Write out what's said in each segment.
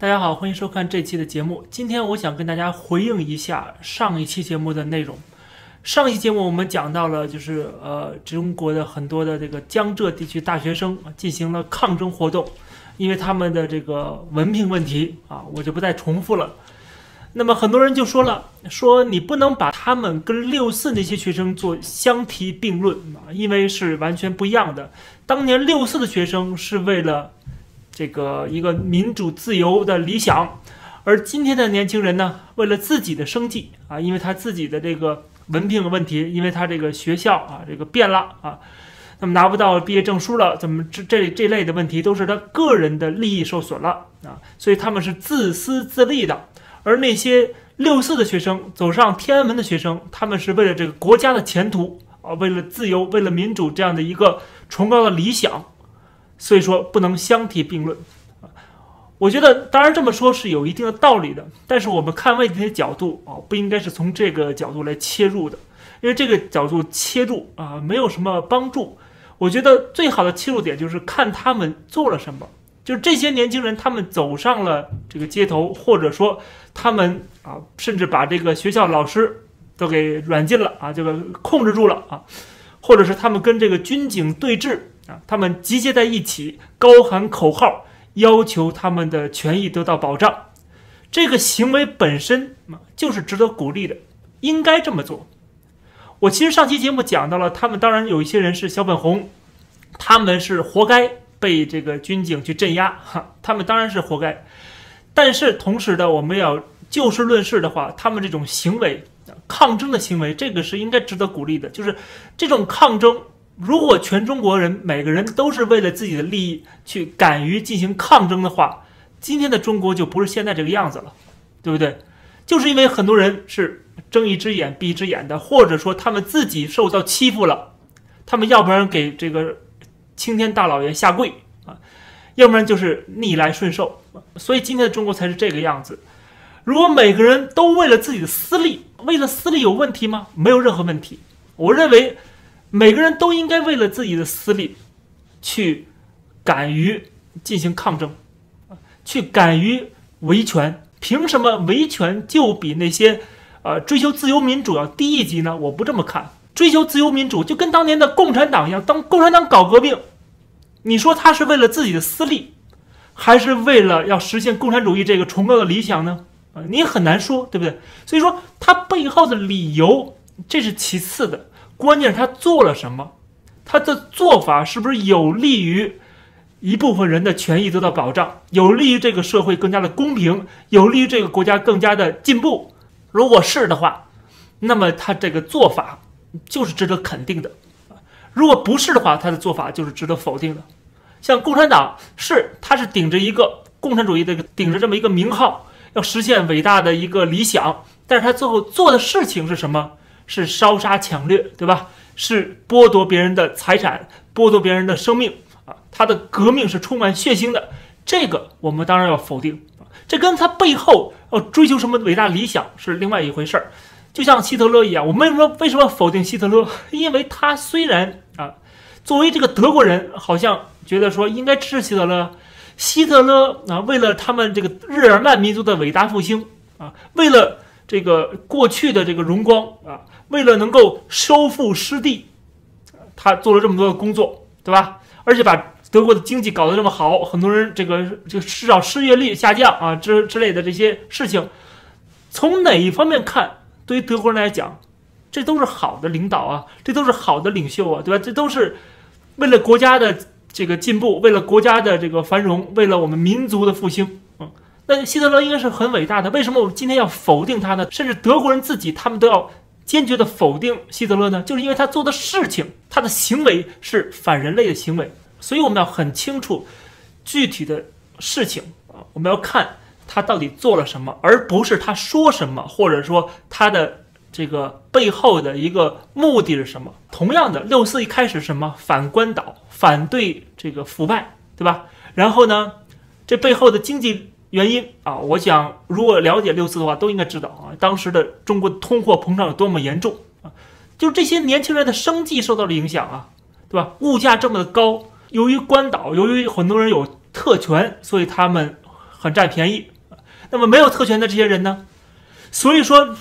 大家好，欢迎收看这期的节目。今天我想跟大家回应一下上一期节目的内容。上一期节目我们讲到了，就是呃，中国的很多的这个江浙地区大学生进行了抗争活动，因为他们的这个文凭问题啊，我就不再重复了。那么很多人就说了，说你不能把他们跟六四那些学生做相提并论啊，因为是完全不一样的。当年六四的学生是为了。这个一个民主自由的理想，而今天的年轻人呢，为了自己的生计啊，因为他自己的这个文凭的问题，因为他这个学校啊，这个变了啊，那么拿不到毕业证书了，怎么这这这类的问题都是他个人的利益受损了啊，所以他们是自私自利的。而那些六四的学生，走上天安门的学生，他们是为了这个国家的前途啊，为了自由，为了民主这样的一个崇高的理想。所以说不能相提并论啊，我觉得当然这么说是有一定的道理的，但是我们看问题的角度啊，不应该是从这个角度来切入的，因为这个角度切入啊没有什么帮助。我觉得最好的切入点就是看他们做了什么，就是这些年轻人他们走上了这个街头，或者说他们啊甚至把这个学校老师都给软禁了啊，这个控制住了啊，或者是他们跟这个军警对峙。他们集结在一起，高喊口号，要求他们的权益得到保障。这个行为本身嘛，就是值得鼓励的，应该这么做。我其实上期节目讲到了，他们当然有一些人是小粉红，他们是活该被这个军警去镇压，哈，他们当然是活该。但是同时的，我们要就事论事的话，他们这种行为，抗争的行为，这个是应该值得鼓励的，就是这种抗争。如果全中国人每个人都是为了自己的利益去敢于进行抗争的话，今天的中国就不是现在这个样子了，对不对？就是因为很多人是睁一只眼闭一只眼的，或者说他们自己受到欺负了，他们要不然给这个青天大老爷下跪啊，要不然就是逆来顺受，所以今天的中国才是这个样子。如果每个人都为了自己的私利，为了私利有问题吗？没有任何问题。我认为。每个人都应该为了自己的私利，去敢于进行抗争，去敢于维权。凭什么维权就比那些呃追求自由民主要低一级呢？我不这么看。追求自由民主就跟当年的共产党一样，当共产党搞革命，你说他是为了自己的私利，还是为了要实现共产主义这个崇高的理想呢？啊，你很难说，对不对？所以说他背后的理由，这是其次的。关键是他做了什么，他的做法是不是有利于一部分人的权益得到保障，有利于这个社会更加的公平，有利于这个国家更加的进步？如果是的话，那么他这个做法就是值得肯定的；如果不是的话，他的做法就是值得否定的。像共产党是，他是顶着一个共产主义的顶着这么一个名号，要实现伟大的一个理想，但是他最后做的事情是什么？是烧杀抢掠，对吧？是剥夺别人的财产，剥夺别人的生命啊！他的革命是充满血腥的，这个我们当然要否定啊！这跟他背后要追求什么伟大理想是另外一回事儿。就像希特勒一样，我们为什么为什么否定希特勒？因为他虽然啊，作为这个德国人，好像觉得说应该支持希特勒。希特勒啊，为了他们这个日耳曼民族的伟大复兴啊，为了这个过去的这个荣光啊。为了能够收复失地，他做了这么多的工作，对吧？而且把德国的经济搞得这么好，很多人这个这个至少失业率下降啊，之之类的这些事情，从哪一方面看，对于德国人来讲，这都是好的领导啊，这都是好的领袖啊，对吧？这都是为了国家的这个进步，为了国家的这个繁荣，为了我们民族的复兴。嗯，那希特勒应该是很伟大的，为什么我们今天要否定他呢？甚至德国人自己，他们都要。坚决的否定希特勒呢，就是因为他做的事情，他的行为是反人类的行为，所以我们要很清楚具体的事情啊，我们要看他到底做了什么，而不是他说什么，或者说他的这个背后的一个目的是什么。同样的，六四一开始什么反关岛，反对这个腐败，对吧？然后呢，这背后的经济。原因啊，我想如果了解六四的话，都应该知道啊，当时的中国通货膨胀有多么严重啊，就是这些年轻人的生计受到了影响啊，对吧？物价这么的高，由于关岛，由于很多人有特权，所以他们很占便宜。那么没有特权的这些人呢？所以说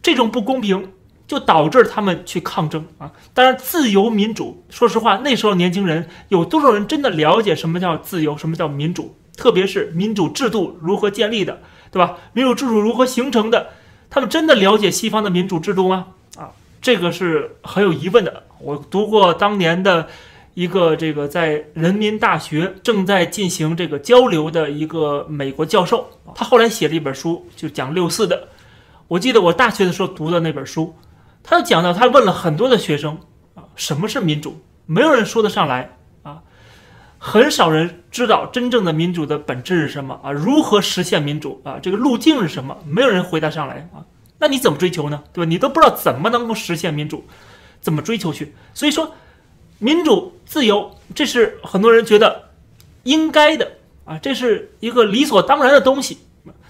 这种不公平就导致他们去抗争啊。当然，自由民主，说实话，那时候年轻人有多少人真的了解什么叫自由，什么叫民主？特别是民主制度如何建立的，对吧？民主制度如何形成的？他们真的了解西方的民主制度吗？啊，这个是很有疑问的。我读过当年的。一个这个在人民大学正在进行这个交流的一个美国教授，他后来写了一本书，就讲六四的。我记得我大学的时候读的那本书，他就讲到他问了很多的学生啊，什么是民主？没有人说得上来，很少人知道真正的民主的本质是什么啊，如何实现民主啊，这个路径是什么？没有人回答上来啊。那你怎么追求呢？对吧？你都不知道怎么能够实现民主，怎么追求去？所以说。民主自由，这是很多人觉得应该的啊，这是一个理所当然的东西。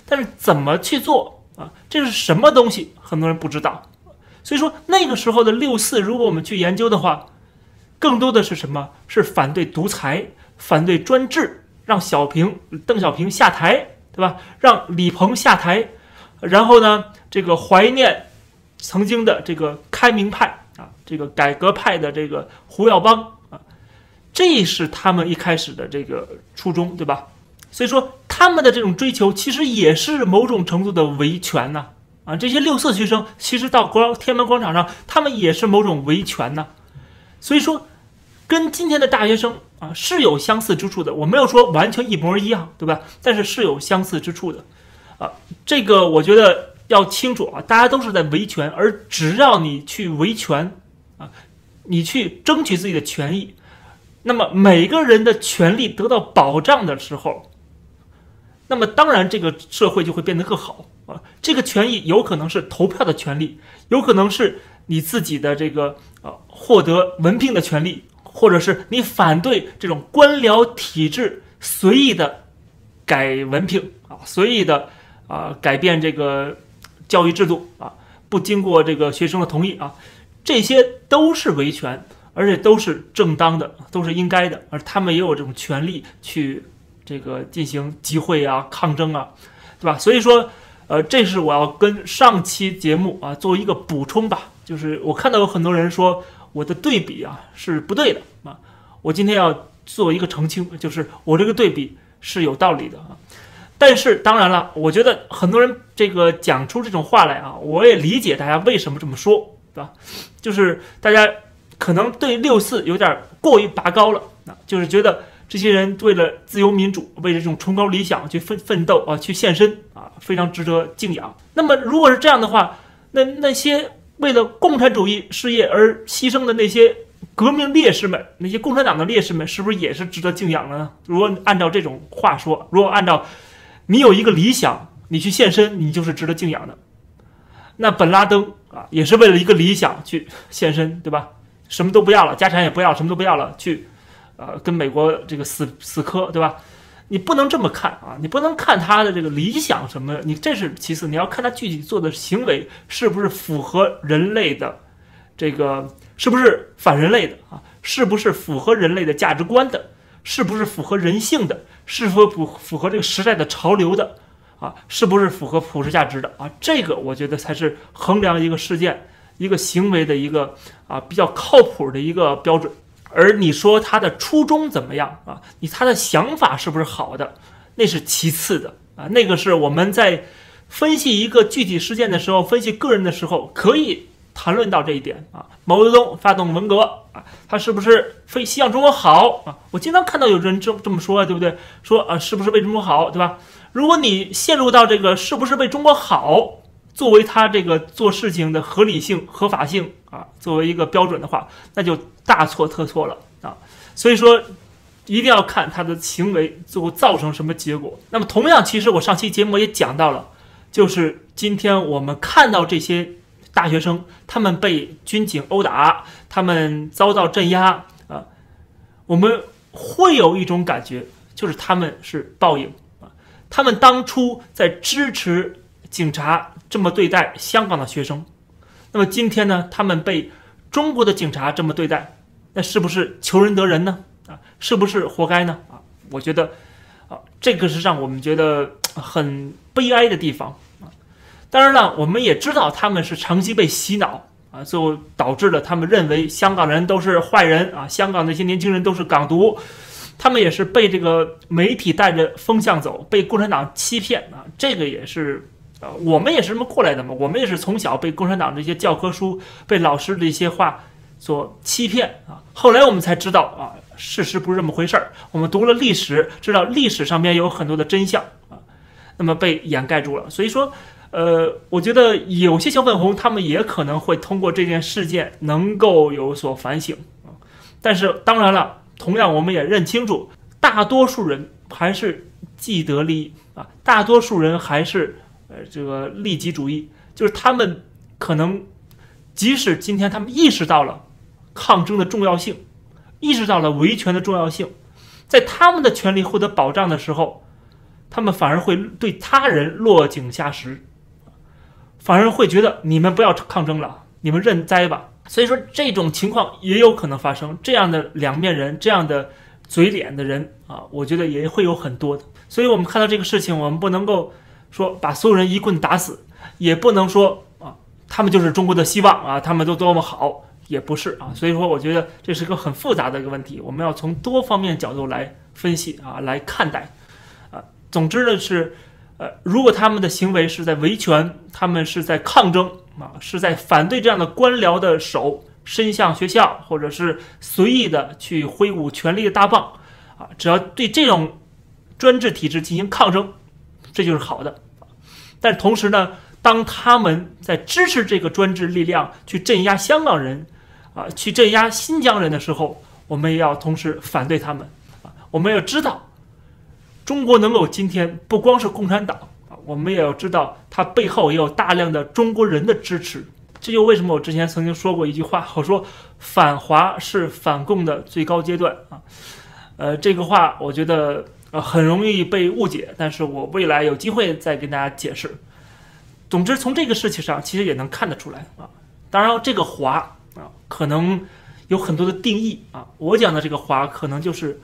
但是怎么去做啊？这是什么东西？很多人不知道。所以说那个时候的六四，如果我们去研究的话，更多的是什么？是反对独裁，反对专制，让小平、邓小平下台，对吧？让李鹏下台，然后呢，这个怀念曾经的这个开明派。啊，这个改革派的这个胡耀邦啊，这是他们一开始的这个初衷，对吧？所以说他们的这种追求其实也是某种程度的维权呐。啊，这些六四学生其实到国天安门广场上，他们也是某种维权呐。所以说，跟今天的大学生啊是有相似之处的。我没有说完全一模一样，对吧？但是是有相似之处的。啊，这个我觉得。要清楚啊，大家都是在维权，而只要你去维权，啊，你去争取自己的权益，那么每个人的权利得到保障的时候，那么当然这个社会就会变得更好啊。这个权益有可能是投票的权利，有可能是你自己的这个获得文凭的权利，或者是你反对这种官僚体制随意的改文凭啊，随意的啊改变这个。教育制度啊，不经过这个学生的同意啊，这些都是维权，而且都是正当的，都是应该的，而他们也有这种权利去这个进行集会啊、抗争啊，对吧？所以说，呃，这是我要跟上期节目啊做一个补充吧。就是我看到有很多人说我的对比啊是不对的啊，我今天要做一个澄清，就是我这个对比是有道理的啊。但是当然了，我觉得很多人这个讲出这种话来啊，我也理解大家为什么这么说，对吧？就是大家可能对六四有点过于拔高了啊，就是觉得这些人为了自由民主，为了这种崇高理想去奋奋斗啊，去献身啊，非常值得敬仰。那么如果是这样的话，那那些为了共产主义事业而牺牲的那些革命烈士们，那些共产党的烈士们，是不是也是值得敬仰的呢？如果按照这种话说，如果按照你有一个理想，你去献身，你就是值得敬仰的。那本拉登啊，也是为了一个理想去献身，对吧？什么都不要了，家产也不要，什么都不要了，去，呃，跟美国这个死死磕，对吧？你不能这么看啊，你不能看他的这个理想什么，你这是其次，你要看他具体做的行为是不是符合人类的，这个是不是反人类的啊？是不是符合人类的价值观的？是不是符合人性的？是否符符合这个时代的潮流的？啊，是不是符合普世价值的？啊，这个我觉得才是衡量一个事件、一个行为的一个啊比较靠谱的一个标准。而你说他的初衷怎么样啊？你他的想法是不是好的？那是其次的啊，那个是我们在分析一个具体事件的时候，分析个人的时候可以。谈论到这一点啊，毛泽东发动文革啊，他是不是非希望中国好啊？我经常看到有人这这么说，对不对？说啊，是不是为中国好，对吧？如果你陷入到这个是不是为中国好作为他这个做事情的合理性、合法性啊，作为一个标准的话，那就大错特错了啊！所以说，一定要看他的行为最后造成什么结果。那么，同样，其实我上期节目也讲到了，就是今天我们看到这些。大学生他们被军警殴打，他们遭到镇压啊，我们会有一种感觉，就是他们是报应啊。他们当初在支持警察这么对待香港的学生，那么今天呢，他们被中国的警察这么对待，那是不是求人得人呢？啊，是不是活该呢？啊，我觉得啊，这个是让我们觉得很悲哀的地方啊。当然了，我们也知道他们是长期被洗脑啊，最后导致了他们认为香港人都是坏人啊，香港那些年轻人都是港独。他们也是被这个媒体带着风向走，被共产党欺骗啊！这个也是，呃，我们也是这么过来的嘛。我们也是从小被共产党这些教科书、被老师的一些话所欺骗啊。后来我们才知道啊，事实不是这么回事儿。我们读了历史，知道历史上面有很多的真相啊，那么被掩盖住了。所以说，呃，我觉得有些小粉红他们也可能会通过这件事件能够有所反省啊。但是当然了。同样，我们也认清楚，大多数人还是既得利益啊，大多数人还是呃这个利己主义，就是他们可能即使今天他们意识到了抗争的重要性，意识到了维权的重要性，在他们的权利获得保障的时候，他们反而会对他人落井下石，反而会觉得你们不要抗争了，你们认栽吧。所以说这种情况也有可能发生，这样的两面人，这样的嘴脸的人啊，我觉得也会有很多的。所以我们看到这个事情，我们不能够说把所有人一棍打死，也不能说啊他们就是中国的希望啊，他们都多么好，也不是啊。所以说，我觉得这是个很复杂的一个问题，我们要从多方面角度来分析啊，来看待啊。总之呢是，呃，如果他们的行为是在维权，他们是在抗争。啊，是在反对这样的官僚的手伸向学校，或者是随意的去挥舞权力的大棒，啊，只要对这种专制体制进行抗争，这就是好的。但同时呢，当他们在支持这个专制力量去镇压香港人，啊，去镇压新疆人的时候，我们也要同时反对他们。啊，我们要知道，中国能有今天，不光是共产党。啊我们也要知道，它背后也有大量的中国人的支持。这就为什么我之前曾经说过一句话，我说反华是反共的最高阶段啊。呃，这个话我觉得很容易被误解，但是我未来有机会再跟大家解释。总之，从这个事情上其实也能看得出来啊。当然，这个华啊可能有很多的定义啊。我讲的这个华可能就是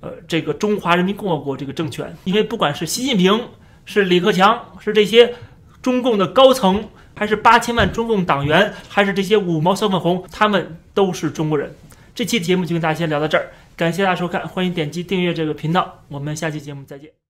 呃这个中华人民共和国这个政权，因为不管是习近平。是李克强，是这些中共的高层，还是八千万中共党员，还是这些五毛小粉红，他们都是中国人。这期节目就跟大家先聊到这儿，感谢大家收看，欢迎点击订阅这个频道，我们下期节目再见。